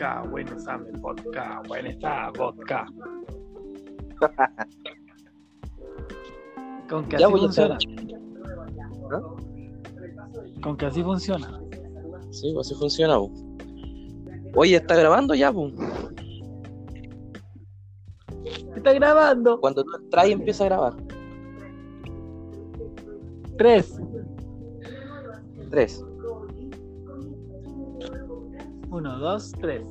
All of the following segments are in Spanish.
vodka, bueno, sabe, vodka, bueno, está, vodka. Con que Ya así funciona. ¿No? Con que así funciona. Sí, pues así funciona. Oye, ¿está grabando ya? Está grabando. Cuando tú entras y empieza a grabar. Tres. Tres. Uno, dos, tres.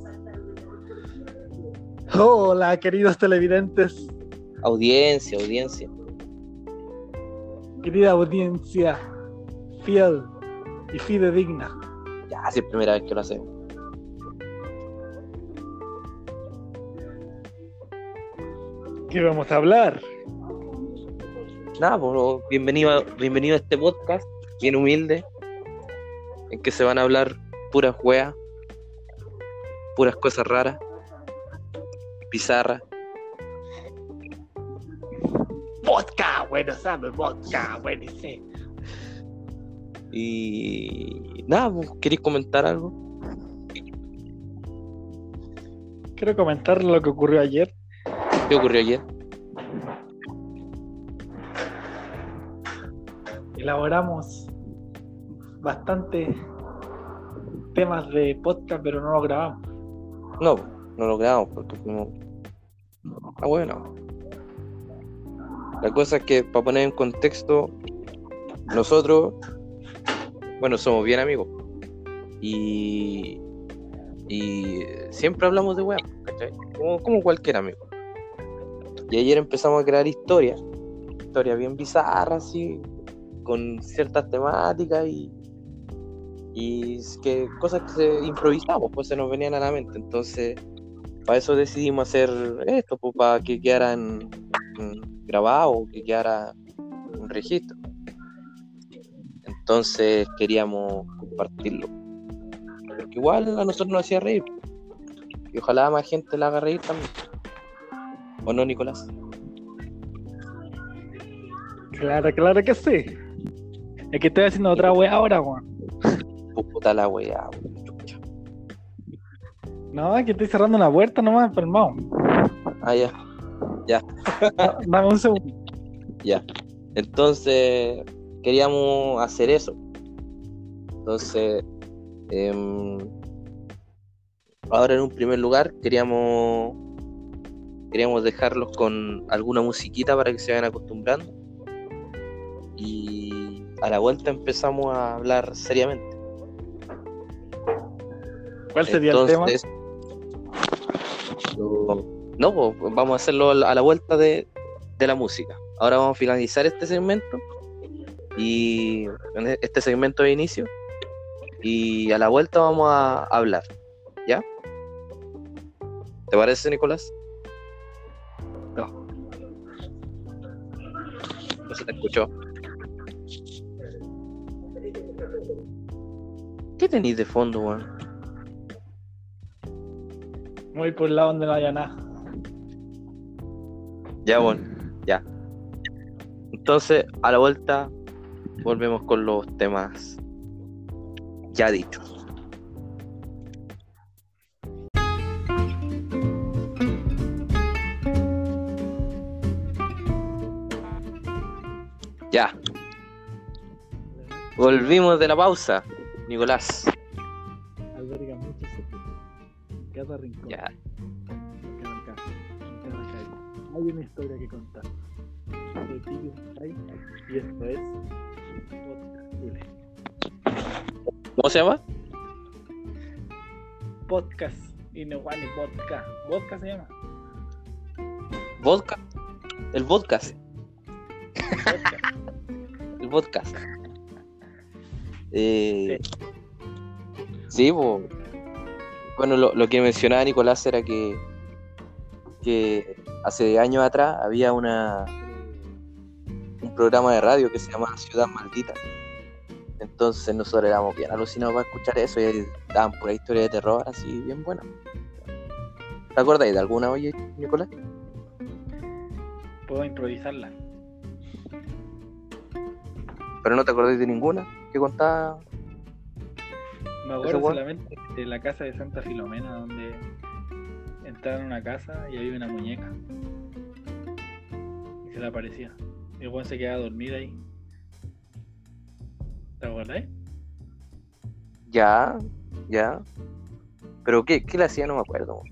Hola, queridos televidentes, Audiencia, audiencia. querida audiencia, fiel y fidedigna. Ya, si es primera vez que lo hacemos. ¿Qué vamos a hablar? Nada, pues bienvenido, a- bienvenido a este podcast, bien humilde, en que se van a hablar puras weas, puras cosas raras, bizarras. Vodka, bueno, sabe, vodka, bueno, sí. Y nada, pues, ¿queréis comentar algo? Quiero comentar lo que ocurrió ayer. ¿Qué ocurrió ayer? Elaboramos bastante temas de podcast, pero no lo grabamos. No, no lo grabamos porque fuimos. Ah, bueno. La cosa es que, para poner en contexto, nosotros, bueno, somos bien amigos. Y. Y siempre hablamos de weá, ¿cachai? Como, como cualquier amigo. Y ayer empezamos a crear historias, historias bien bizarras, así, con ciertas temáticas y. Y que cosas que se improvisamos, pues se nos venían a la mente. Entonces, para eso decidimos hacer esto, pues para que quedara en- en grabado, que quedara un registro. Entonces queríamos compartirlo. Porque igual a nosotros nos hacía reír. Y ojalá más gente la haga reír también. ¿O no, Nicolás? Claro, claro que sí. Es que estoy haciendo otra wea ahora, weón. Puta la weá, chucha. No, es que estoy cerrando una puerta nomás, enfermado. Ah, ya, Dame un segundo. ya. Entonces queríamos hacer eso. Entonces, em, ahora en un primer lugar queríamos queríamos dejarlos con alguna musiquita para que se vayan acostumbrando. Y a la vuelta empezamos a hablar seriamente. ¿Cuál sería el tema? Lo- no, pues, vamos a hacerlo a la vuelta de, de la música. Ahora vamos a finalizar este segmento y e- este segmento de inicio y a la vuelta vamos a hablar. ¿Ya? ¿Te parece, Nicolás? No. No se te escuchó. ¿Qué tenéis de fondo, weón? Muy por el lado donde no haya nada. Ya, bueno, ya. Entonces, a la vuelta, volvemos con los temas ya dichos. Ya. Volvimos de la pausa, Nicolás. Cada rincón. Ya. En cada casa. En cada calle. Hay una historia que contar. Soy y esto es Podcast Chile. ¿Cómo se llama? Podcast Ineguani Vodka. ¿Vodka se llama? Vodka. El podcast. El podcast. Eh, sí, po. Bueno, lo, lo que mencionaba Nicolás era que, que hace años atrás había una un programa de radio que se llamaba Ciudad Maldita. Entonces nosotros éramos bien alucinados para escuchar eso y daban pura historia de terror así bien buena. ¿Te acordáis de alguna oye, Nicolás? Puedo improvisarla. Pero no te acordáis de ninguna que contaba. Me acuerdo solamente de la casa de Santa Filomena, donde entraron a una casa y había una muñeca. Y se le aparecía. Y el se quedaba a dormir ahí. ¿Te acuerdas? Ya, ya. Pero ¿qué, qué le hacía? No me acuerdo.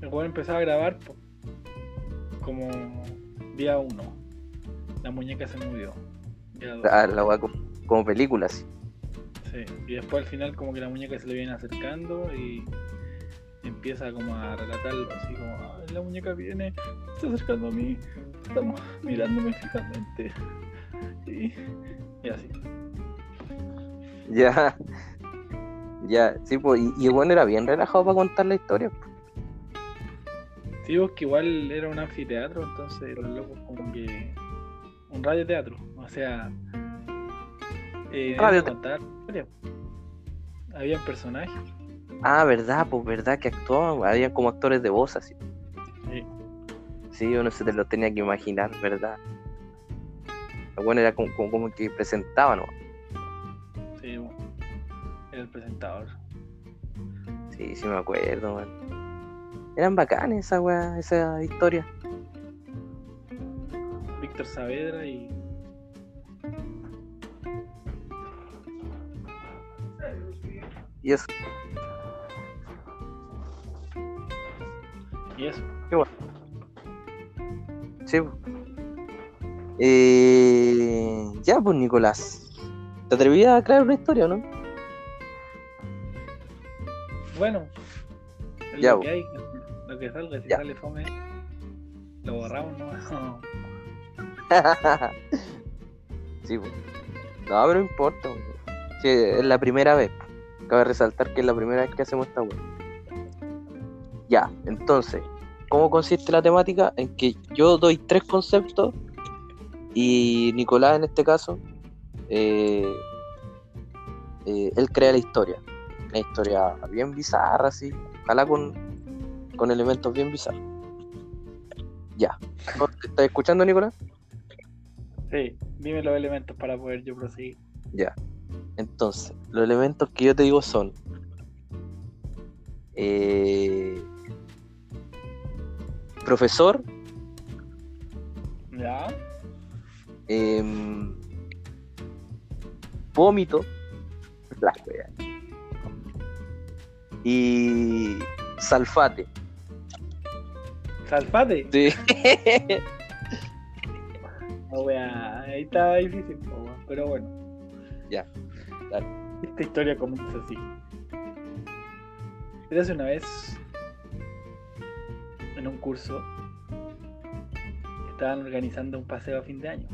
El weón empezaba a grabar como día uno. La muñeca se movió. Ah, la, la como, como películas. Sí, y después al final como que la muñeca se le viene acercando y empieza como a relatarlo así como la muñeca viene, está acercando a mí, estamos mirándome fijamente y, y así. Ya, ya, sí, pues, y, bueno, era bien relajado para contar la historia. Sí, pues que igual era un anfiteatro, entonces los locos como que un radio teatro, o sea, eh, radio contar habían personajes. Ah, verdad, pues verdad que actuaban, habían como actores de voz así. Sí. Sí, uno se te lo tenía que imaginar, ¿verdad? Bueno, era como, como, que presentaban, ¿no? Sí, era el presentador. Sí, sí me acuerdo, man. Eran bacanes esa weá, esa historia. Víctor Saavedra y Y eso. Y eso. Qué bueno. Sí. Eh, ya, pues, Nicolás. ¿Te atrevías a crear una historia o no? Bueno, ya, lo que hay, lo que salga, si sale fome, lo borramos, ¿no? sí, pues. No, pero no importa. Sí, es la primera vez. Cabe resaltar que es la primera vez que hacemos esta web. Ya, entonces, ¿cómo consiste la temática? En que yo doy tres conceptos y Nicolás en este caso, eh, eh, él crea la historia. Una historia bien bizarra, así, ojalá con, con elementos bien bizarros. Ya. ¿Te estás escuchando, Nicolás? Sí, dime los elementos para poder yo proseguir. Ya. Entonces, los elementos que yo te digo son eh, profesor, ya, em, vómito, y salfate. ¿Salfate? Sí. ahí está difícil, pero bueno. Ya. Esta historia comienza así. hace una vez, en un curso, estaban organizando un paseo a fin de año.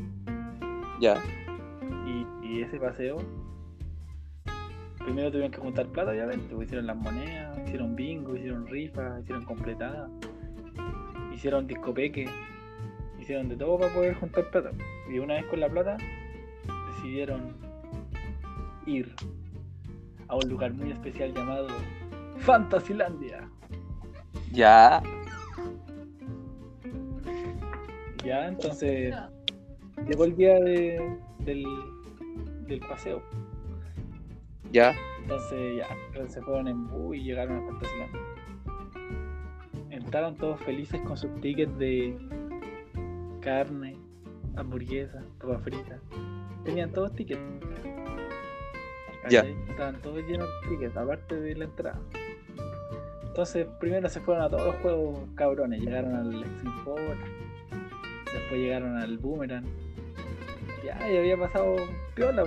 Ya. Y, ese paseo, primero tuvieron que juntar plata, obviamente. Hicieron las monedas, hicieron bingo, hicieron rifas, hicieron completadas, hicieron discopeque, hicieron de todo para poder juntar plata. Y una vez con la plata, decidieron ir a un lugar muy especial llamado Fantasylandia. Ya. Ya, entonces llegó el día de, del, del paseo. Ya. Entonces ya, se fueron en bus y llegaron a Fantasylandia. Entraron todos felices con sus tickets de carne, hamburguesa, papa frita. Tenían todos tickets. Ya. Estaban todos llenos de tickets, aparte de la entrada. Entonces, primero se fueron a todos los juegos cabrones. Llegaron al Extreme Power, después llegaron al Boomerang. Ya, y había pasado piola,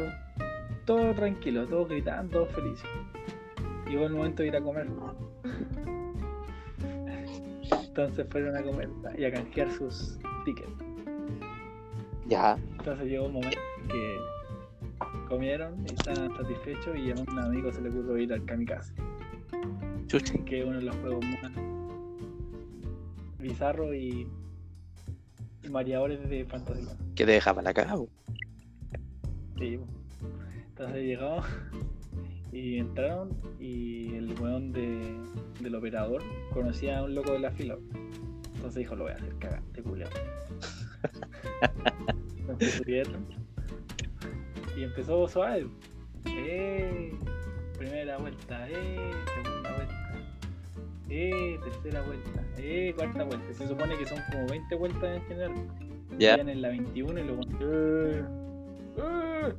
todo tranquilo, todos gritando, todos felices. Llegó el momento de ir a comer. Entonces fueron a comer y a canjear sus tickets. Ya. Entonces llegó un momento que comieron y estaban satisfechos y a un amigo se le ocurrió ir al kamikaze. Que es uno de los juegos más bizarros y, y mareadores de fantasía. Que te deja para la cara. Sí. Entonces llegamos y entraron y el weón de, del operador conocía a un loco de la fila. Entonces dijo, lo voy a hacer cagar, te. Entonces subieron y empezó suave. Eh, primera vuelta, eh, segunda vuelta, eh, tercera vuelta, eh, cuarta vuelta. Se supone que son como 20 vueltas en general. Ya. En la 21 y luego. eh, eh.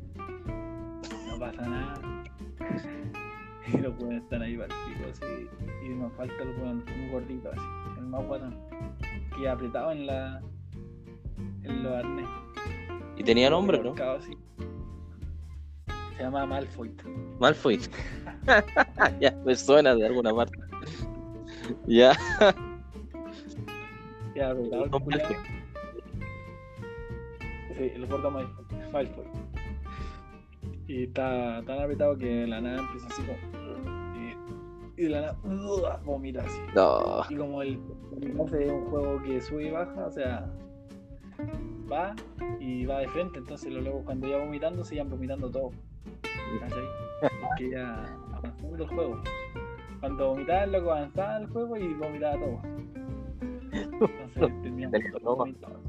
No pasa nada. y los buenos están ahí pico así. Y nos falta el buen, un gordito así, el más guatón. Que apretado en la. en los arnés. Y tenía nombre, ¿no? Así. Se llama Malfoy. Malfoy. ya, me suena de alguna parte. Ya. Ya, el No. Sí, el gordo Malfoy. Y está tan apretado que de la nada empieza así como. Y, y de la nada. vomita así. No. Y como el hace es un juego que sube y baja, o sea, va y va de frente, entonces los locos cuando ya vomitando se iban vomitando todo. Ya avanzando el juego. Cuando vomitaba el loco avanzaba el juego y vomitaba todo. Entonces teníamos todo vomitado.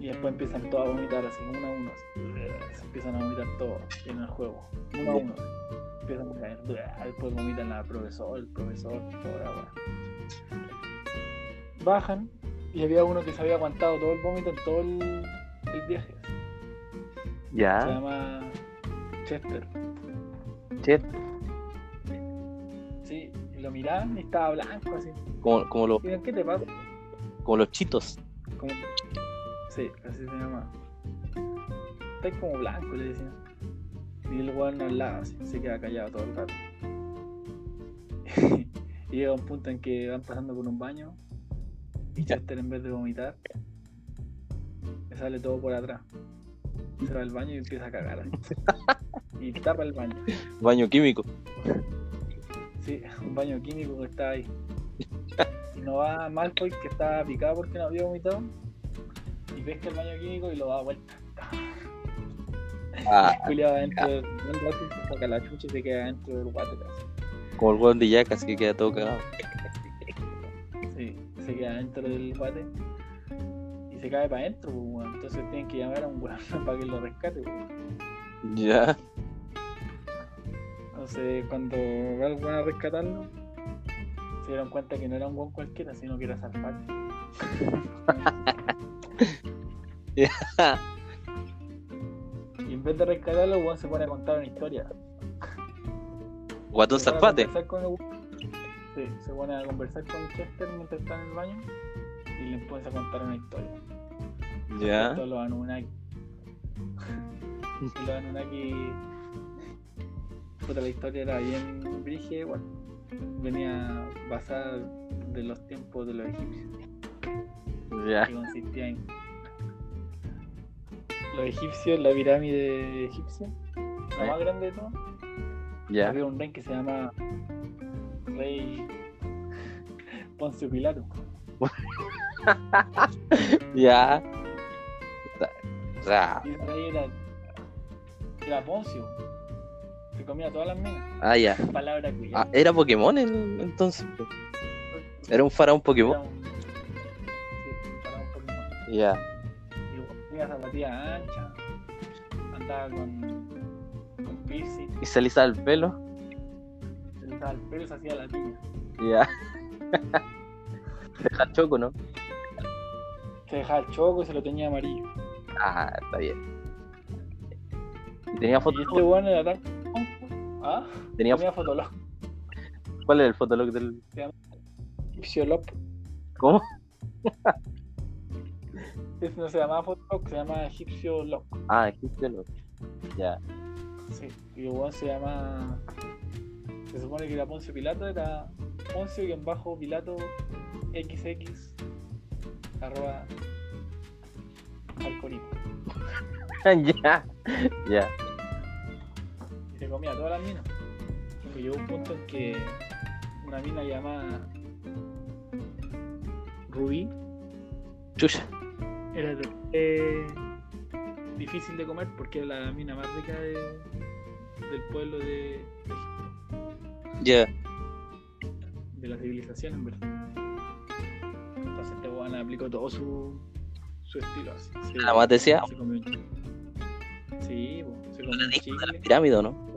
Y después empiezan todos a vomitar así, uno a uno. así. Se empiezan a vomitar todos en el juego. Uno a uno. Empiezan a caer. Después vomitan la profesor, el profesor, toda la. Bajan y había uno que se había aguantado todo el vómito en todo el, el viaje. Se llama Chester. Che, Sí, lo miraban y estaba blanco así. como, como, los, ¿qué te pasa? como los chitos. Como... Sí, así se llama. Está como blanco, le decían. Y el weón no hablaba, así, se queda callado todo el rato. y llega un punto en que van pasando por un baño y Chester en vez de vomitar, le sale todo por atrás. Se va al baño y empieza a cagar. y tapa el baño. Baño químico. Sí, un baño químico que está ahí. Y no va Malfoy que está picado porque no había vomitado. Y pesca el baño químico y lo da vuelta. Ah, Julia va adentro del y se saca la chucha y se queda dentro del así. como el weón de Yacas que queda todo cagado. Sí, se queda dentro del water y se cae para adentro, pues, entonces tienen que llamar a un weón para que lo rescate. pues. Ya. Entonces cuando va el weón a rescatarlo, se dieron cuenta que no era un weón cualquiera, sino que era Zarpati. Y en vez de rescatarlo, el weón se pone a contar una historia. Guatón el- Sí, se pone a conversar con Chester mientras está en el baño y le empieza a contar una historia. Ya. Los Anunnaki. y los Anunnaki. Puta, la historia era bien brígida igual. Venía basada de los tiempos de los egipcios. Ya. Que consistía en. Los egipcios, la pirámide egipcia, la más grande de todas. Ya. Había un rey que se llama Rey Poncio Pilato. Ya. O sea, Y era, era Poncio. Se comía todas las minas. ah, ya. Palabra cuya. Ah, era Pokémon el- entonces. Era un faraón Era Pokémon. un- Sí, un Pokémon. Ya. Y tenía zapatillas anchas. Andaba con, con piercing. Y se alisaba el pelo. Se le daba el pelo y se hacía la piña. Ya. Deja choco, ¿no? Se dejaba el choco y se lo tenía amarillo. Ah, está bien. Y tenía Y foto. este weón era tan. ¿Ah? Tenía Tenía fotolog. ¿Cuál era el fotolog del. Egipciolog. ¿Cómo? Ese no se llamaba fotolog, se llama Egipcio Lock. Ah, egipcio. Ya. Sí, y el weón se llama. Se supone que era Poncio Pilato, era Poncio y en bajo Pilato XX arroba alcohólico. ya. Ya. Y se comía todas las minas. Y llegó un punto en que una mina llamada Rubí Chucha. era eh, difícil de comer porque era la mina más rica de, del pueblo de Egipto. Ya. de la civilización en verdad. Entonces este weón aplicó todo su, su estilo así. Se- La más deseada. se comió un- Sí, po, se ¿Iba comió a la un disco de las chicle. pirámides no?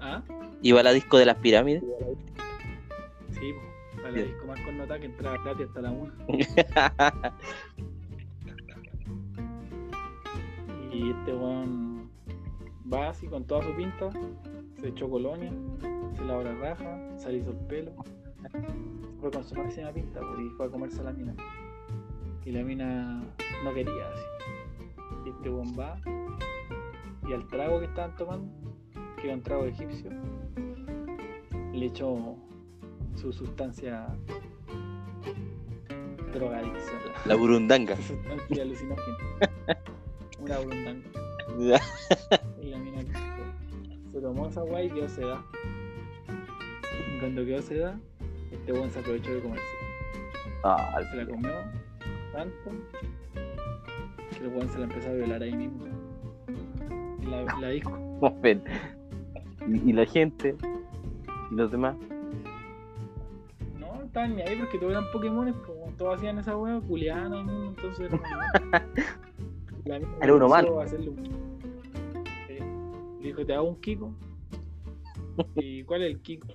Ah, ¿Iba a la disco de las pirámides? sí, po. Para la Bien. disco más connotada que entraba gratis hasta la 1. Y este weón va así con toda su pinta, se echó colonia, se lavó la raja, se alisó el pelo, fue con su máxima pinta pues, y fue a comerse a la mina. Y la mina no quería así. Y este va y al trago que estaban tomando, que era un trago egipcio, le echó su sustancia drogadicción. La burundanga. Su sustancia alucinógena. Una burundanga. Y la mina se tomó esa guay y quedó seda. Y cuando quedó seda, este weón se aprovechó de comerse. Ah, Se la comió tanto que el weón se la empezó a violar ahí mismo. En La, la disco. Y, y la gente, y los demás. No, estaban ni ahí porque todos eran Pokémones, como todos hacían esa weá, culiana y mismo, entonces era Era uno malo. Le dijo, te hago un Kiko. ¿Y cuál es el Kiko?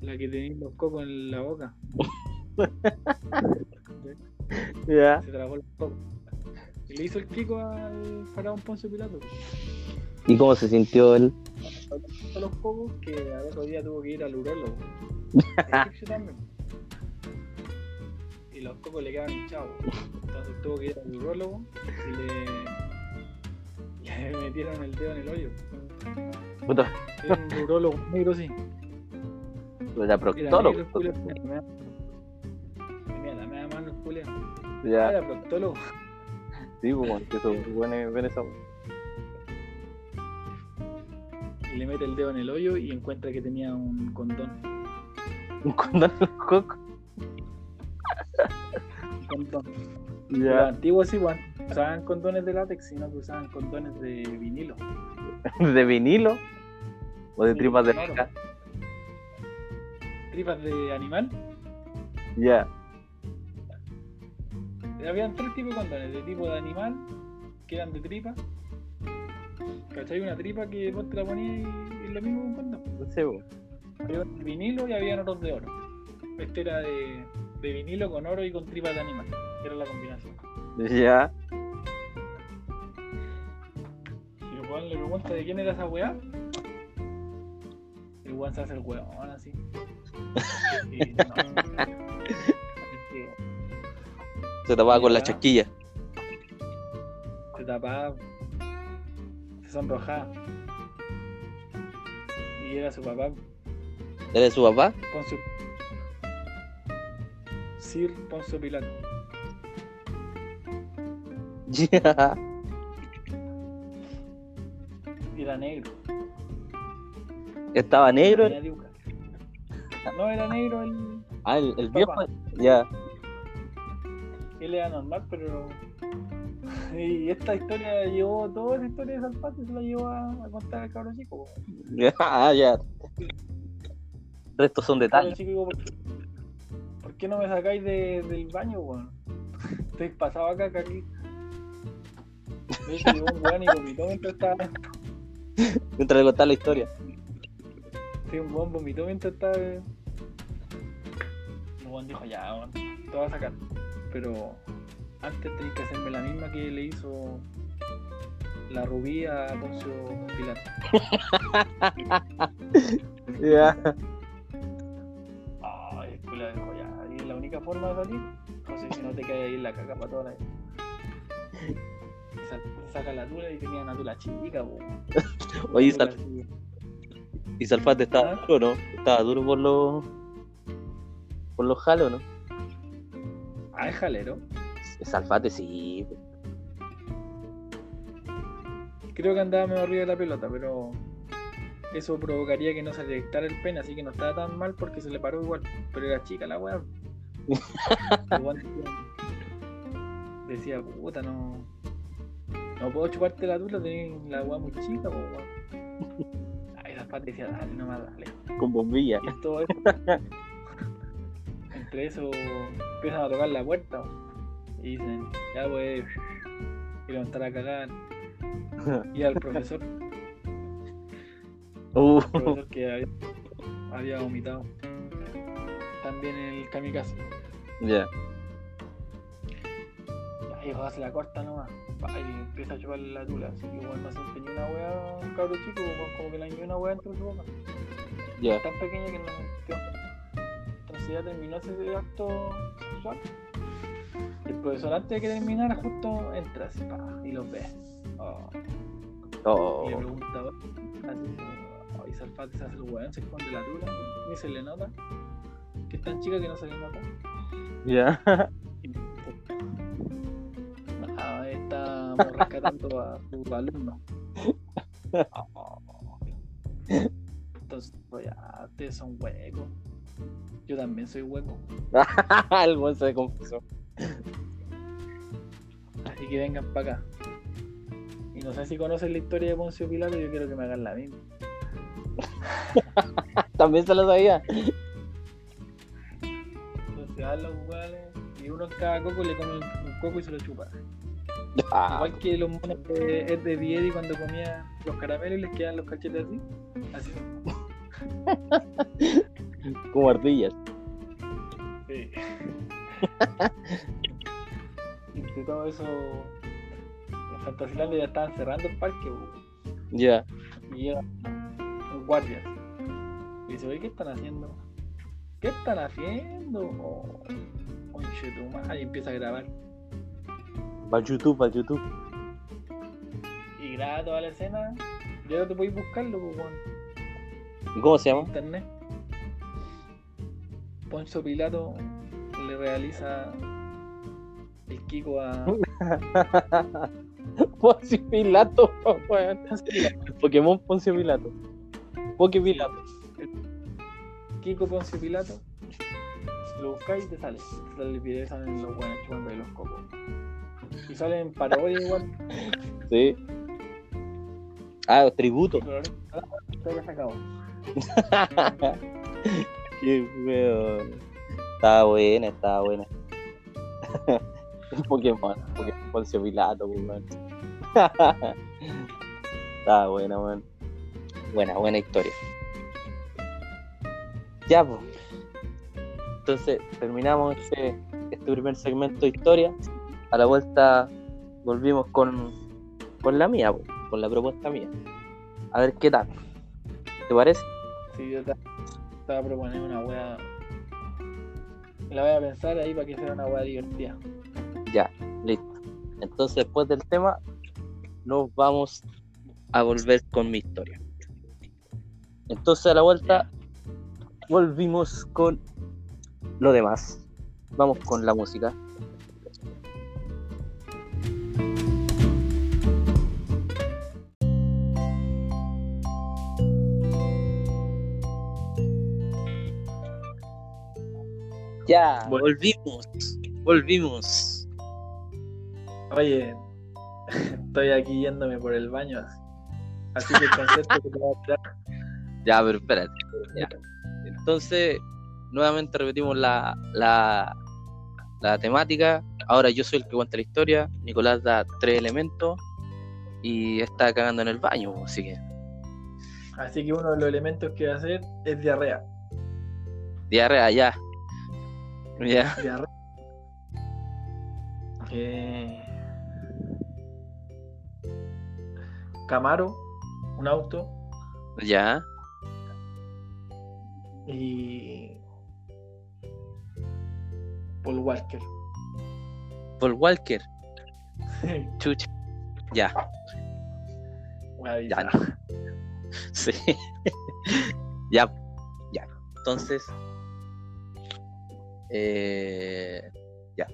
La que tenía los cocos en la boca. Ya. Se tragó los cocos. Y le hizo el Kiko al faraón Poncio Pilato. ¿Y cómo se sintió él? Todos los cocos que al otro día tuvo que ir al urólogo. Y los cocos le quedaban hinchados. Entonces tuvo que ir al urólogo y le, le metieron el dedo en el hoyo. Puta, Era un urólogo negro, sí. Era proctólogo. me da- Mira, la mano culo. Ah, Ya, era proctólogo. sí, pues, que esos buenos ven esa. Y le mete el dedo en el hoyo y encuentra que tenía un condón. Un condón en los cocos. Un condón. Los Ya. antiguos igual usaban condones de látex, sino que usaban condones de vinilo. ¿De vinilo? ¿O de Sí, tripas de claro. vaca? Tripas de animal. Ya. Habían tres tipos de condones, de tipo de animal, que eran de tripa. ¿Cachai? Una tripa que vos te la ponías y es lo mismo que un condón. No sé. Había de vinilo y había otros de oro. Este era de, de vinilo con oro y con tripas de animal. Era la combinación. Ya. Y el weón le pregunta de quién era esa weá. El weón se hace el weón así. No. Se tapaba con la chasquilla. se tapaba, se sonrojaba. Y era su papá, ¿Era su papá? Poncio. Sir Poncio Pilato. Ya. Y era negro. Estaba negro. No era negro, él, Ah, el, el viejo. Ya. él era normal, pero. Y esta historia la llevó, toda esa historia de Salpate se la llevó a, a contar al cabro chico. Ya, ah, ya. Restos son El detalles. chico ¿por qué, por qué no me sacáis de- del baño, weón? Estoy pasado acá, aquí. Llegó un weón y vomitó mientras estaba. Mientras le contaba la historia. Sí, un weón vomitó mientras estaba. El weón dijo, ya, weón, te voy a sacar. Pero antes tenés que hacerme la misma que le hizo la rubí a Poncio Pilato. Ya. Ay, el culo dijo, ya, y es la única forma de salir. José, si no te cae ahí en la caca para toda la vida. Saca la tula y tenía una tula chica, po. Oye, Sal-. ¿Y Salfate estaba duro, no? Estaba duro por los. por los jalos, ¿no? Ah, es jalero. Salfate sí. Creo que andaba medio arriba de la pelota, pero eso provocaría que no se le dictara el pene, así que no estaba tan mal porque se le paró igual. Pero era chica la weá. Decía, puta, no. No puedo chuparte la tula, tenés la weá muy chica, po, dale nomás, dale. Con bombilla. Y todo eso. Entre eso empiezan a tocar la puerta y dicen, ya pues, y levantar a cagar. Y al profesor, Uh, el profesor que había, había vomitado. También en el kamikaze. ya. Hace la corta nomás. Pa, Y empieza a chuparle la tula. Así que bueno, no se empeñó una weá un cabro chico, como que le envió una weá dentro de su boca. Ya. Tan pequeña que no sintió. Entonces ya terminó ese acto sexual. El profesor antes de que terminara justo entra así, pa, y los ve. Oh. Oh, Y le pregunta, así, oh, y Salfate se hace el weón, se esconde la tula, ni se le nota. Que es tan chica que no se le nota. ya. Ah, estamos rescatando a sus alumnos. Oh. Entonces, pues ya, ustedes son huecos. Yo también soy hueco. el buen se confesó. Así que vengan para acá. Y no sé si conocen la historia de Poncio Pilato, yo quiero que me hagan la misma. También se lo sabía. Entonces van los hueones y uno en cada coco le come un coco y se lo chupa. Ah, Igual que los monos de Ed de Vieri cuando comía los caramelos y les quedan los cachetes así. Así como ardillas. Sí. de todo eso, en Fantasilandia ya estaban cerrando el parque Ya. y llega un guardia. Y dice, oye, ¿qué están haciendo? ¿Qué están haciendo? Oh, conche tu madre", y empieza a grabar. Va YouTube, va YouTube. Y graba toda la escena. Y ahora te podéis buscarlo po, weón, ¿Y cómo se en llama? internet. Poncio Pilato le realiza el Kiko a. Poncio Pilato, weón. Pokémon Poncio Pilato. Poké Pilato. Kiko Poncio Pilato, lo buscáis y te sale. Te sale el video salen los buenos chupando de los cocos. Y salen parodia igual, Sí. Ah, tributo. pero ahora ya se acabó. Qué weón. Estaba buena, estaba buena. Pokémon, Pokémon Poncio Pilato, weón. estaba buena, weón. Buena, buena historia. Ya, pues. Entonces, terminamos este, este primer segmento de historia. A la vuelta volvimos con, con la mía, po, con la propuesta mía. A ver qué tal. ¿Te parece? Sí, yo te- estaba proponiendo una wea. La voy a pensar ahí para que sea una wea divertida. Ya, listo. Entonces, después del tema, nos vamos a volver con mi historia. Entonces, a la vuelta, volvimos con lo demás. Vamos con la música. Ya, volvimos. Volvimos. Oye, estoy aquí yéndome por el baño así. Así que el concepto que te voy a tirar. Ya, pero espérate. ya. Entonces, nuevamente repetimos la, la, la temática. Ahora yo soy el que cuenta la historia. Nicolás da tres elementos y está cagando en el baño, así que Así que uno de los elementos que va a hacer es diarrea. diarrea ya. Ya. Eh, Camaro, un auto Ya. y Paul Walker. Paul Walker. Chucha. Ya. Ya. Sí. ya. Ya. Entonces. Eh, ya.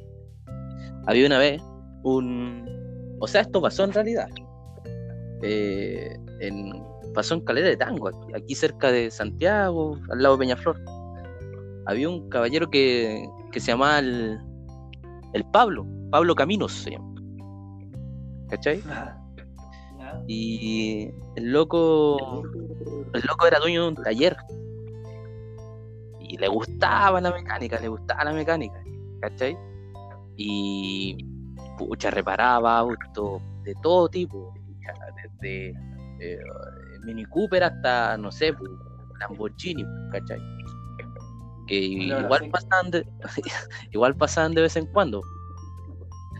Había una vez un. O sea, esto pasó en realidad. Eh, en, pasó en Calera de Tango, aquí, aquí cerca de Santiago, al lado de Peñaflor. Había un caballero que, que se llamaba el, el Pablo, Pablo Caminos se llama. ¿Cachai? Ya. Y el loco, el loco era dueño de un taller. Y le gustaba la mecánica, le gustaba la mecánica, ¿cachai? Y pucha, reparaba autos de todo tipo, desde eh, Mini Cooper hasta, no sé, pues, Lamborghini, ¿cachai? Que igual pasaban, de, igual pasaban de vez en cuando.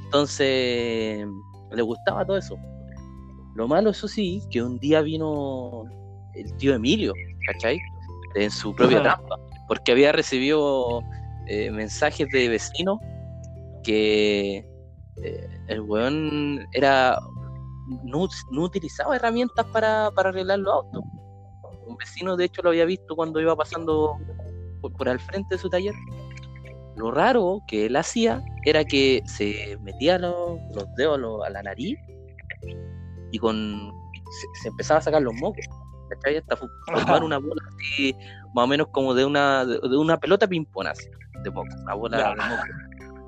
Entonces, le gustaba todo eso. Lo malo, eso sí, que un día vino el tío Emilio, ¿cachai? En su propia trampa, porque había recibido eh, mensajes de vecinos que eh, el weón era no, utilizaba herramientas para, arreglar los autos. Un vecino, de hecho, lo había visto cuando iba pasando por, al frente de su taller. Lo raro que él hacía era que se metía los, dedos a la nariz y con se, empezaba a sacar los mocos. Hasta formar una bola así, más o menos como de una, de, una pelota ping-pong así, de moco, una bola de moco.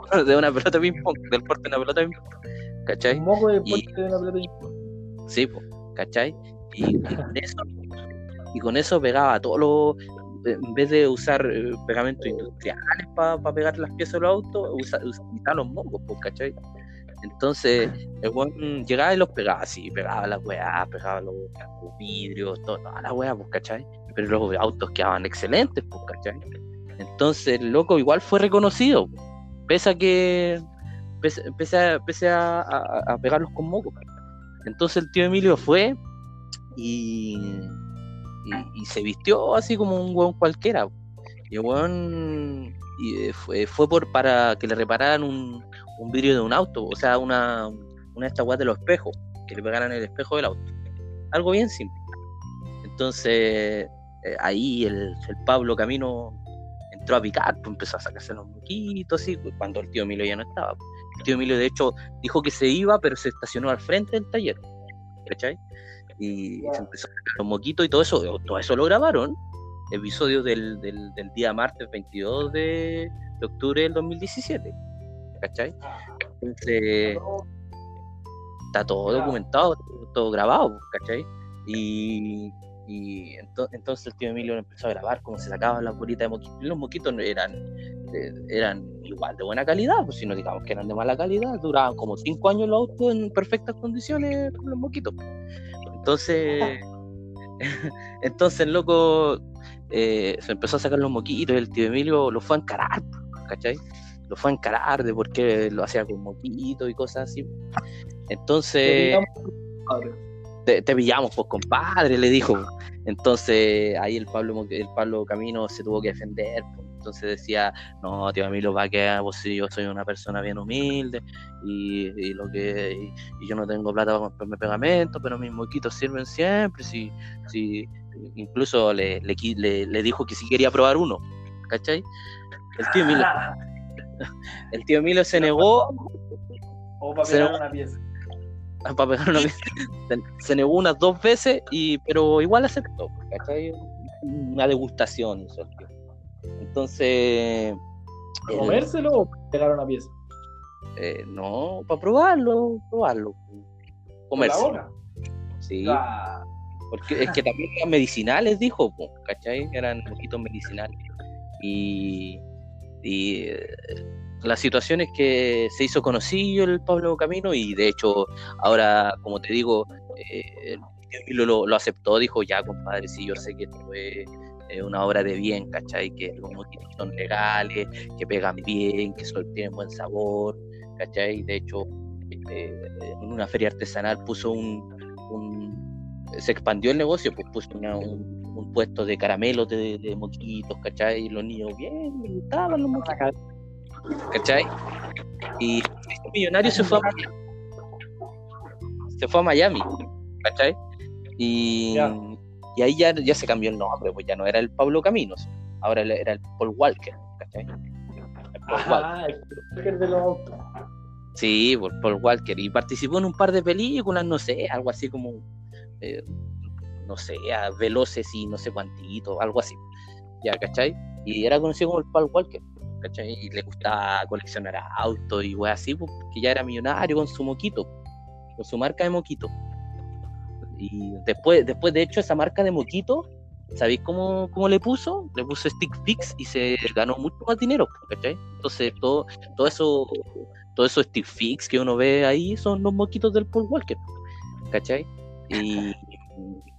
De una pelota ping-pong, del porte de una pelota ping-pong. ¿Cachai? Un moco de porte de una pelota ping-pong. Sí, pues, ¿cachai? Y, con eso, y con eso pegaba todo lo, en vez de usar eh, pegamentos industriales para pegar las piezas de los autos, usaba los mocos, ¿cachai? Entonces, el weón llegaba y los pegaba así, pegaba las weas, pegaba los, vidrios, toda la wea, pues, ¿cachai? Pero los autos quedaban excelentes, pues, ¿cachai? Entonces, el loco igual fue reconocido, pese a que. pese, a, a, pegarlos con moco. Entonces, el tío Emilio fue y, y, se vistió así como un weón cualquiera. Y el weón y, eh, fue, fue por, para que le repararan un, un vidrio de un auto, o sea, una, una de estas de los espejos, que le pegaran el espejo del auto. Algo bien simple. Entonces, eh, ahí el, Pablo Camino entró a picar, pues empezó a sacarse los moquitos, así, pues, cuando el tío Emilio ya no estaba. El tío Emilio, de hecho, dijo que se iba, pero se estacionó al frente del taller. ¿Cachai? Y se empezó a sacar los moquitos y todo eso, todo eso lo grabaron. Episodio del, del, del día martes 22 de, de octubre del 2017. ¿Cachai? Entonces, está todo documentado, todo grabado, ¿cachai? Y, entonces el tío Emilio empezó a grabar cómo se sacaban las bolitas de moquitos. Los moquitos eran, eran igual de buena calidad, pues si no digamos que eran de mala calidad, duraban como cinco años los autos en perfectas condiciones con los moquitos. Entonces, entonces el loco eh, se empezó a sacar los moquitos y el tío Emilio lo fue a encarar, ¿cachai? Lo fue a encarar de por qué lo hacía con moquito y cosas así. Entonces, te, pillamos, pues compadre, le dijo. Entonces ahí el Pablo, el Pablo Camino se tuvo que defender. Pues. Entonces decía, no, tío, a mí lo va a quedar, pues si yo soy una persona bien humilde y, lo que y, yo no tengo plata para comprarme pegamento, pero mis moquitos sirven siempre. Si, si, incluso le, le, le, dijo que si quería probar uno, ¿cachai? El tío Emilio, el tío Emilio se negó. O para pegar una pieza. Para pegar una pieza. Se negó unas dos veces, y, pero igual aceptó, ¿cachai? Una degustación. Entonces. ¿Comérselo o pegar una pieza? Eh, no, para probarlo, probarlo. Comérselo. Sí. Ah. Porque es que también eran medicinales, dijo, ¿cachai? Eran poquitos medicinales. Y y eh, la situación es que se hizo conocido el Pablo Camino y de hecho ahora, como te digo, eh, lo, lo, aceptó, dijo ya compadre, sí, yo sé que esto es una obra de bien, ¿cachai? Que los motivos son legales, que pegan bien, que tienen buen sabor, ¿cachai? De hecho, eh, en una feria artesanal puso un, se expandió el negocio, pues puso un, puesto de caramelos de, de moquitos, ¿cachai? Y los niños bien, me gustaban los moquitos, ¿cachai? Y este millonario se fue a Miami. Se fue a Miami, ¿cachai? Y, y ahí ya, ya se cambió el nombre, pues ya no era el Pablo Caminos, ahora era el Paul Walker, ¿cachai? ah, el Walker de los autos. Sí, por Paul Walker. Y participó en un par de películas, no sé, algo así como eh, no sé, a Veloces y no sé cuántito, algo así. Ya, ¿cachai? Y era conocido como el Paul Walker, ¿cachai? Y le gustaba coleccionar autos y wey así, porque ya era millonario con su moquito, con su marca de moquito. Y después, después de hecho, esa marca de moquito, ¿sabéis cómo, cómo le puso? Le puso Stick Fix y se ganó mucho más dinero, ¿cachai? Entonces, todo, todo eso, todo eso Stick Fix que uno ve ahí son los moquitos del Paul Walker. ¿cachai? Y,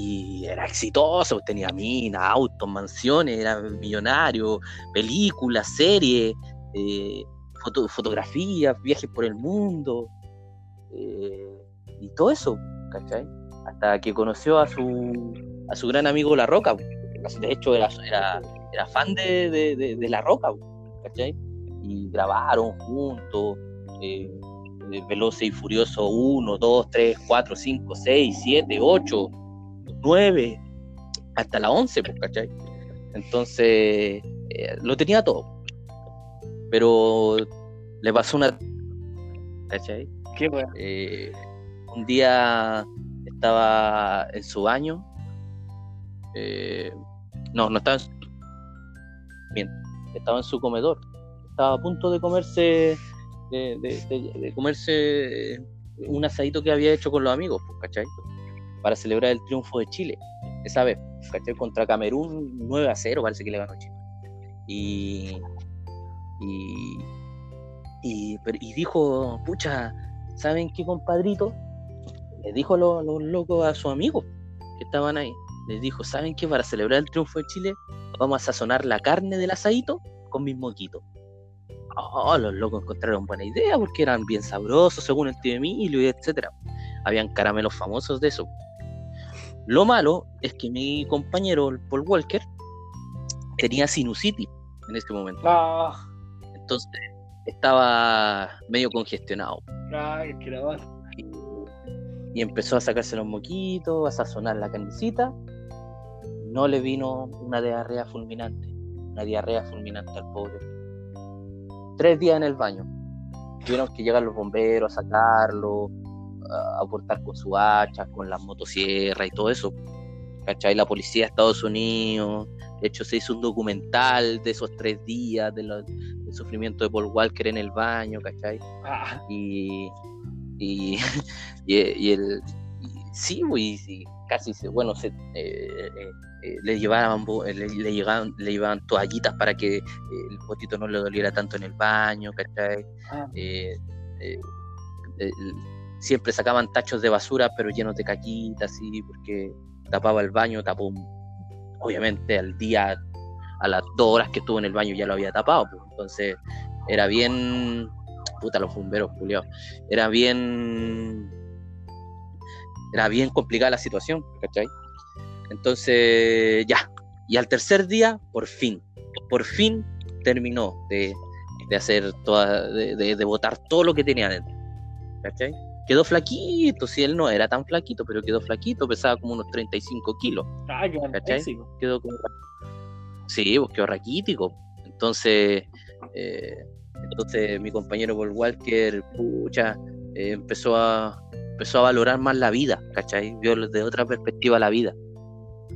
y era exitoso, tenía minas, autos, mansiones, era millonario, películas, series, eh, foto- fotografías, viajes por el mundo, eh, y todo eso, ¿cachai? Hasta que conoció a su, a su gran amigo La Roca, de hecho era, era, era fan de, de- de- de La Roca, ¿cachai? Y grabaron juntos, eh, Veloce y Furioso 1, 2, 3, 4, 5, 6, 7, 8, 9, hasta la 11, pues, ¿cachai? Entonces, eh, lo tenía todo. Pero le pasó una... ¿cachai? Qué bueno. Eh, un día estaba en su baño. eh, no, no estaba en su... Bien, estaba en su comedor. Estaba a punto de comerse de, de- de- de comerse un asadito que había hecho con los amigos, pues, ¿cachai? Para celebrar el triunfo de Chile, esa vez, ¿cachai? Contra Camerún 9 a 0, parece que le ganó Chile. Y, y, y, y dijo, pucha, ¿saben qué, compadrito? Le dijo los, los locos a sus amigos que estaban ahí. Les dijo, ¿saben qué? Para celebrar el triunfo de Chile, vamos a sazonar la carne del asadito con mis moquitos. Oh, los locos encontraron buena idea porque eran bien sabrosos según el tío Emilio etcétera. Habían caramelos famosos de eso. Lo malo es que mi compañero, el Paul Walker, tenía sinusitis en este momento. Ah, Entonces estaba medio congestionado. que era más. Y, y empezó a sacarse los moquitos, a sazonar la carnecita. No le vino una diarrea fulminante. Una diarrea fulminante al pobre. Tres días en el baño. Tuvieron que llegar los bomberos a sacarlo, aportar con su hacha, con las motosierras y todo eso. ¿Cachai? La policía de Estados Unidos. De hecho, se hizo un documental de esos tres días, de lo- del sufrimiento de Paul Walker en el baño, ¿cachai? Ah, y, y, y, y el y sí, pues, y, sí, casi se, bueno se, eh, eh, eh, le llevaban le, le llegaban le llevaban toallitas para que el potito no le doliera tanto en el baño ¿cachai? ah, siempre sacaban tachos de basura pero llenos de caquitas así porque tapaba el baño tapó obviamente al día a las dos horas que estuvo en el baño ya lo había tapado pues, entonces era bien puta los bomberos culiados era bien era bien complicada la situación ¿cachai? entonces ya y al tercer día por fin por fin terminó de, de hacer toda de, de, de botar todo lo que tenía dentro ¿cachai? Quedó flaquito si él no era tan flaquito pero quedó flaquito pesaba como unos 35 kilos fantástico. quedó como sí pues quedó raquítico entonces eh, entonces mi compañero Paul Walker pucha eh, empezó a empezó a valorar más la vida ¿cachai? vio de otra perspectiva la vida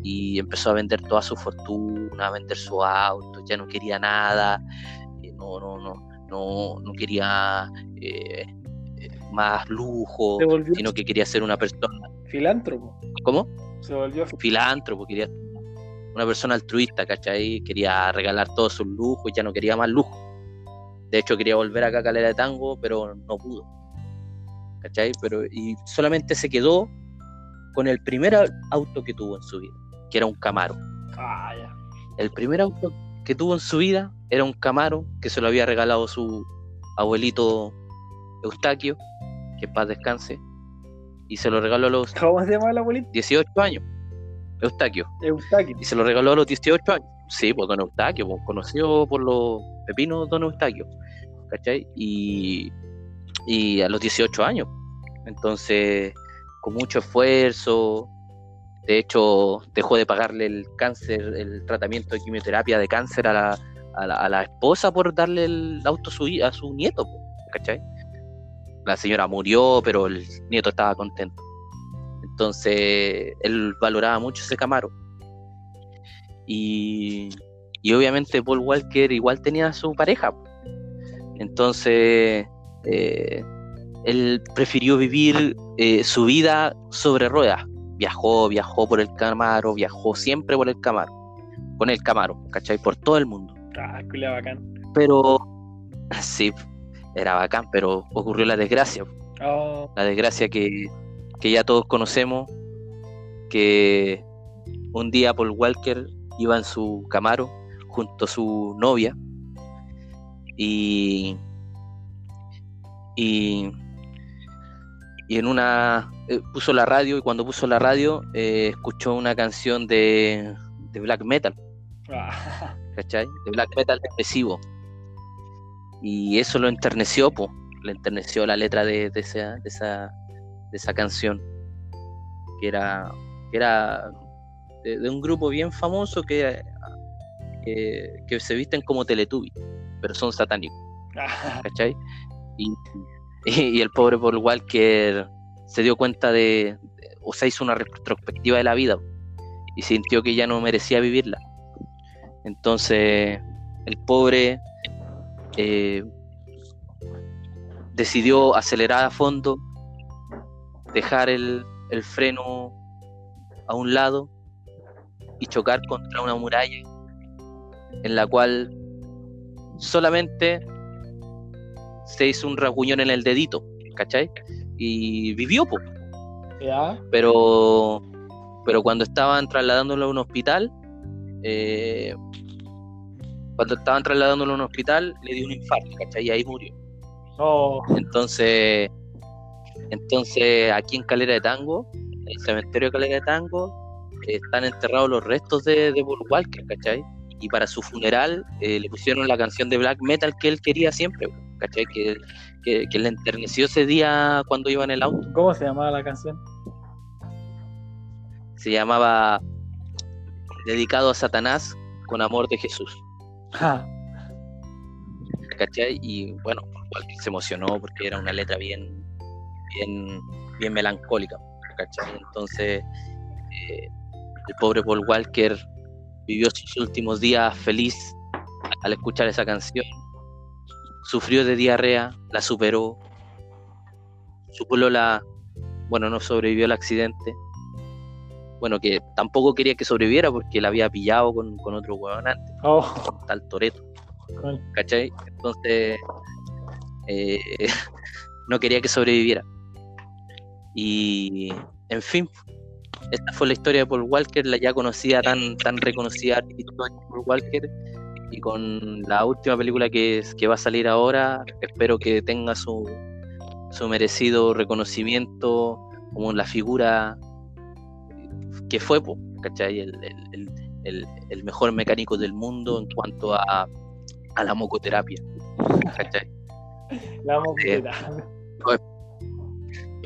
y empezó a vender toda su fortuna a vender su auto ya no quería nada eh, no no no no no quería eh, más lujo sino que quería ser una persona filántropo. ¿cómo? Se volvió filántropo, quería ser una persona altruista, ¿cachai? Quería regalar todos sus lujos, ya no quería más lujo. De hecho, quería volver acá a Calera de Tango, pero no pudo. ¿Cachai? Pero, y solamente se quedó con el primer au- auto que tuvo en su vida, que era un Camaro. Ah, ya. El primer auto que tuvo en su vida era un Camaro que se lo había regalado su abuelito Eustaquio, que en paz descanse, y se lo regaló a los ¿Cómo se llama el abuelito? 18 años. Eustaquio. Eustaquio. y se lo regaló a los 18 años. Sí, pues Don Eustaquio, pues, conocido por los pepinos Don Eustaquio, ¿cachai? Y, y a los 18 años. Entonces, con mucho esfuerzo, de hecho, dejó de pagarle el cáncer, el tratamiento de quimioterapia de cáncer a la, a la, a la esposa por darle el auto a su, a su nieto, pues, ¿cachai? La señora murió, pero el nieto estaba contento. Entonces, él valoraba mucho ese Camaro. Y, y obviamente Paul Walker igual tenía a su pareja. Entonces, eh, él prefirió vivir eh, su vida sobre ruedas. Viajó, viajó por el Camaro, viajó siempre por el Camaro. Con el Camaro, ¿cachai? Por todo el mundo. Ah, bacán. Pero, sí, era bacán, pero ocurrió la desgracia Oh, la desgracia que, que ya todos conocemos, que un día Paul Walker iba en su Camaro junto a su novia y, y, y en una eh, puso la radio y cuando puso la radio eh, escuchó una canción de, de black metal, Ah, ¿cachai? De black metal depresivo. Y eso lo enterneció, po. le enterneció la letra de, de esa, de, esa, de esa canción, que era, que era de, de un grupo bien famoso que, que, que se visten como Teletubbies, pero son satánicos. ¿cachai? Y, y el pobre Paul Walker se dio cuenta de, de- o sea, hizo una retrospectiva de la vida y sintió que ya no merecía vivirla. Entonces, el pobre eh, decidió acelerar a fondo, dejar el, el freno a un lado y chocar contra una muralla en la cual solamente se hizo un rasguñón en el dedito, ¿cachai? Y vivió, po. ya. pero pero cuando estaban trasladándolo a un hospital, eh, cuando estaban trasladándolo a un hospital, le dio un infarto, ¿cachai? Y ahí murió. Oh, Entonces, entonces aquí en Calera de Tango, en el cementerio de Calera de Tango, eh, están enterrados los restos de, de Paul Walker, ¿cachai? Y para su funeral eh, le pusieron la canción de black metal que él quería siempre, ¿cachai? Que, que, que le enterneció ese día cuando iba en el auto. ¿Cómo se llamaba la canción? Se llamaba Dedicado a Satanás con amor de Jesús, Ja, ¿cachai? Y bueno, se emocionó porque era una letra bien, bien, bien melancólica, ¿cachai? Entonces, eh, el pobre Paul Walker vivió sus últimos días feliz al escuchar esa canción. Sufrió de diarrea, la superó. Su polola, bueno, no sobrevivió al accidente. Bueno, que tampoco quería que sobreviviera porque la había pillado con, con otro huevón antes, oh, con tal Toreto. ¿cachai? Entonces, eh, no quería que sobreviviera. Y, en fin, esta fue la historia de Paul Walker, la ya conocida, tan, tan reconocida historia de Paul Walker. Y con la última película que, que va a salir ahora, espero que tenga su, su merecido reconocimiento como la figura que fue, ¿cachai? El, el- el- el- el mejor mecánico del mundo en cuanto a, a la mocoterapia. ¿cachai? la moqueta.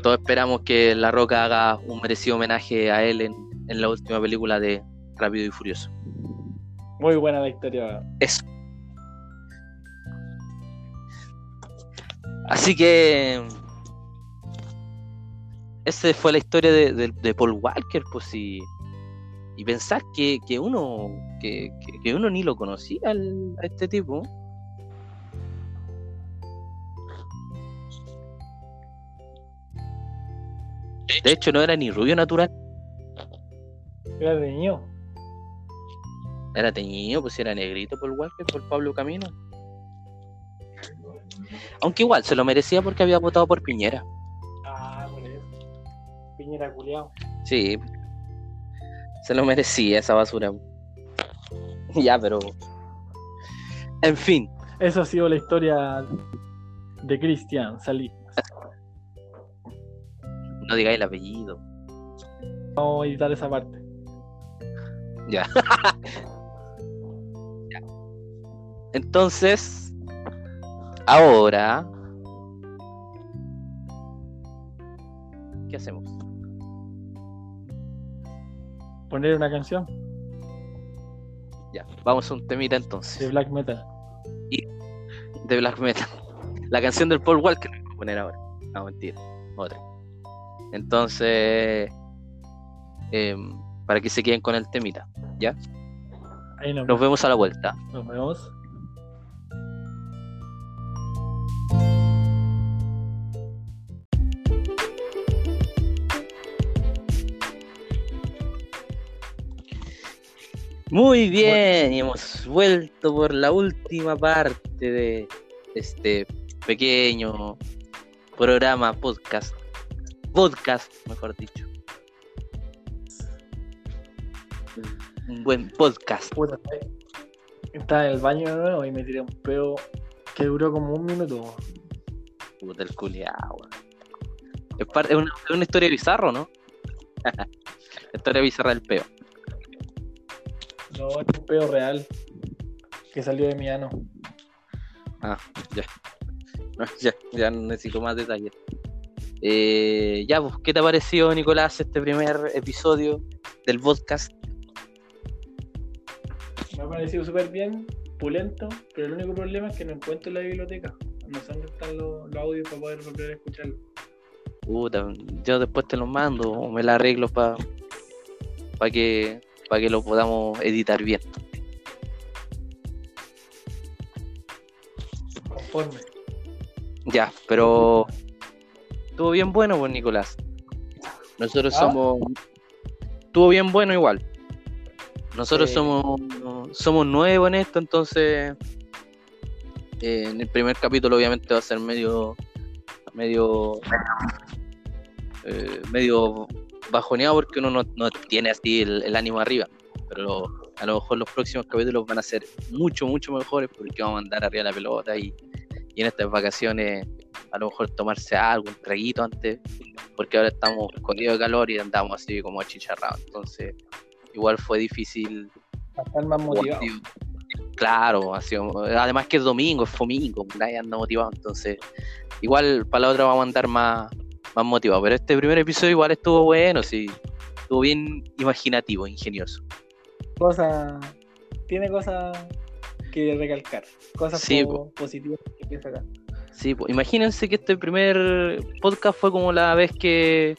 Todos esperamos que La Roca haga un merecido homenaje a él en, en la última película de Rápido y Furioso. Muy buena la historia. Eso. Así que esa fue la historia de, de- de Paul Walker, pues y, y pensar que, que uno que, que- que uno ni lo conocía al- a este tipo. De hecho, no era ni rubio natural, Era de niño. era teñido, pues era negrito Paul Walker por Pablo Camino. Aunque igual se lo merecía porque había votado por Piñera. Piñera culiao. Sí, se lo merecía esa basura. Ya, pero. En fin, Eso ha sido la historia de Cristian Salí. no digáis el apellido. Vamos a editar esa parte. Ya. Ya. Entonces, ahora. ¿Qué hacemos? Poner una canción Ya, vamos a un temita de entonces. black metal. De Black Metal. La canción del Paul Walker voy a poner ahora. No, mentira. Otra. Entonces, em, para que se queden con el temita. ¿Ya? Ahí nos, Nos vemos a la vuelta. nos vemos. Muy bien, y hemos vuelto por la última parte de este pequeño programa podcast podcast, mejor dicho. Un buen podcast. Puta, estaba en el baño de nuevo y me tiré un peo que duró como un minuto. Puta el culiao. Es, una, es una historia bizarra, ¿no? historia bizarra del peo. No, es un peo real que salió de mi ano. Ah, ya. No, ya, ya no necesito más detalles. Eh, ya, pues, ¿qué te ha parecido, Nicolás, este primer episodio del podcast? Me ha parecido súper bien, pulento, pero el único problema es que no encuentro la biblioteca. No sé dónde están los, los audios para poder volver a escucharlo. Puta, yo después te los mando o me la arreglo para que, pa que lo podamos editar bien. Conforme. Ya, pero estuvo bien bueno, pues, Nicolás. Nosotros ¿Ah? somos. Estuvo bien bueno igual. Nosotros somos somos nuevos en esto, entonces eh, en el primer capítulo obviamente va a ser medio medio eh, medio bajoneado porque uno no, no tiene así el, el ánimo arriba. Pero a lo mejor los próximos capítulos van a ser mucho, mucho mejores porque vamos a andar arriba de la pelota y, y en estas vacaciones a lo mejor tomarse algo, un traguito antes, porque ahora estamos escondidos de calor y andamos así como achicharrados. Entonces, igual fue difícil. Estar más motivado. Claro, ha sido- además que es domingo, es domingo, nadie anda motivado. Entonces, igual para la otra vamos a andar más, más motivados. Pero este primer episodio igual estuvo bueno, sí. Estuvo bien imaginativo, ingenioso. Cosas. Tiene cosas que recalcar. Cosas Sí, po- positivas que que sacar. Sí, pues, imagínense que este primer podcast fue como la vez que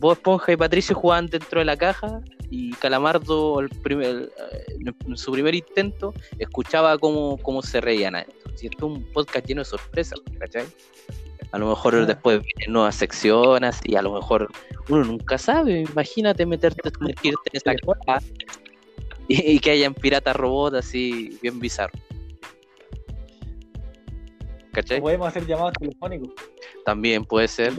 Bob Esponja y Patricio jugaban dentro de la caja y Calamardo el primer, eh, en su primer intento escuchaba cómo, cómo se reían adentro. Si esto es un podcast lleno de sorpresas, ¿cachai? A lo mejor Ah. después vienen nuevas secciones y a lo mejor uno nunca sabe. Imagínate meterte, sumergirte en esa caja y, y que hayan piratas robots así bien bizarros. ¿Cachai? Podemos hacer llamados telefónicos. También puede ser.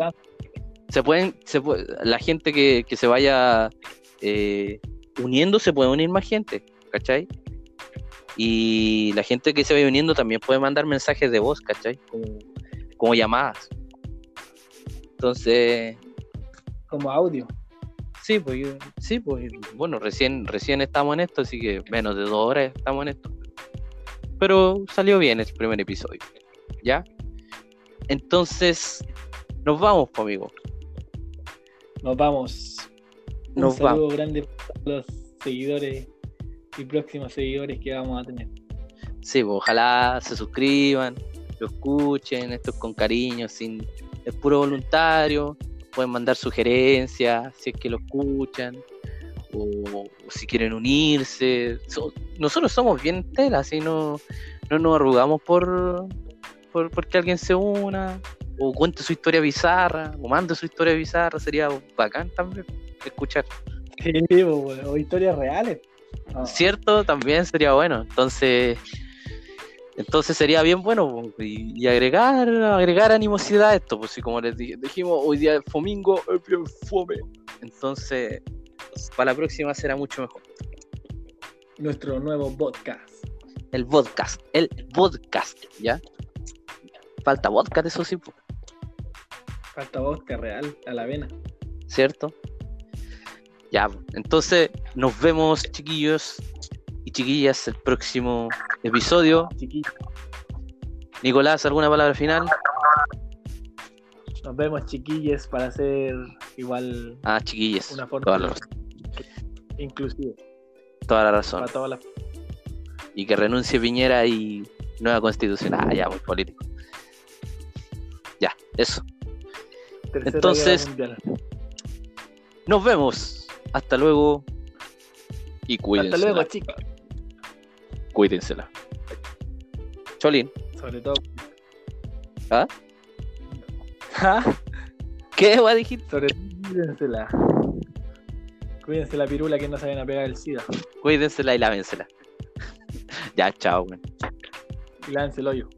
se pueden, se puede- la gente que, que se vaya eh, uniendo, se puede unir más gente, ¿cachai? Y la gente que se vaya uniendo también puede mandar mensajes de voz, ¿cachai? Como, como llamadas. Entonces, Como audio. sí, pues, yo- sí, pues, bueno, recién, recién estamos en esto, así que menos de dos horas estamos en esto. Pero salió bien el primer episodio, ¿ya? Entonces, nos vamos, pues, amigo. Nos vamos. Un Nos saludo grande para los seguidores y próximos seguidores que vamos a tener. Sí, pues, ojalá se suscriban, lo escuchen, esto es con cariño, sin es puro voluntario, pueden mandar sugerencias si es que lo escuchan, o, o si quieren unirse. So- nosotros somos bien tela, así no, no nos arrugamos por, por porque alguien se una, o cuente su historia bizarra, o mande su historia bizarra, sería bacán también escuchar. Sí, po, weón, o historias reales. No, ¿Cierto? También sería bueno. Entonces, entonces sería bien bueno y, y agregar, agregar animosidad a esto, pues si como les dije, dijimos hoy día es domingo, es bien fome. Entonces, para la próxima será mucho mejor. Nuestro nuevo podcast. El podcast, el podcast, ¿ya? Falta podcast, eso sí, Falta vodka real a la vena. ¿cierto? Ya, entonces nos vemos, chiquillos y chiquillas, el próximo episodio. Chiquillos. Nicolás, ¿alguna palabra final? Nos vemos, chiquilles, para hacer igual Ah, chiquillas. una forma Toda la, razón, inclusiva toda la razón. para todas las Y que renuncie Piñera y nueva constitución. Ah, ya, muy político. Ya, eso. tercera Entonces-. Nos vemos. Hasta luego. Y cuídense. Hasta luego, chicos. Cuídensela. Cholín. Sobre todo. ¿Ah? ¿Ah? ¿Qué va a decir? Sobre todo, cuídensela. Cuídense la pirula que no se vayan a pegar el SIDA. Cuídensela y lávensela. ya, chao, güey. Y lávense el hoyo.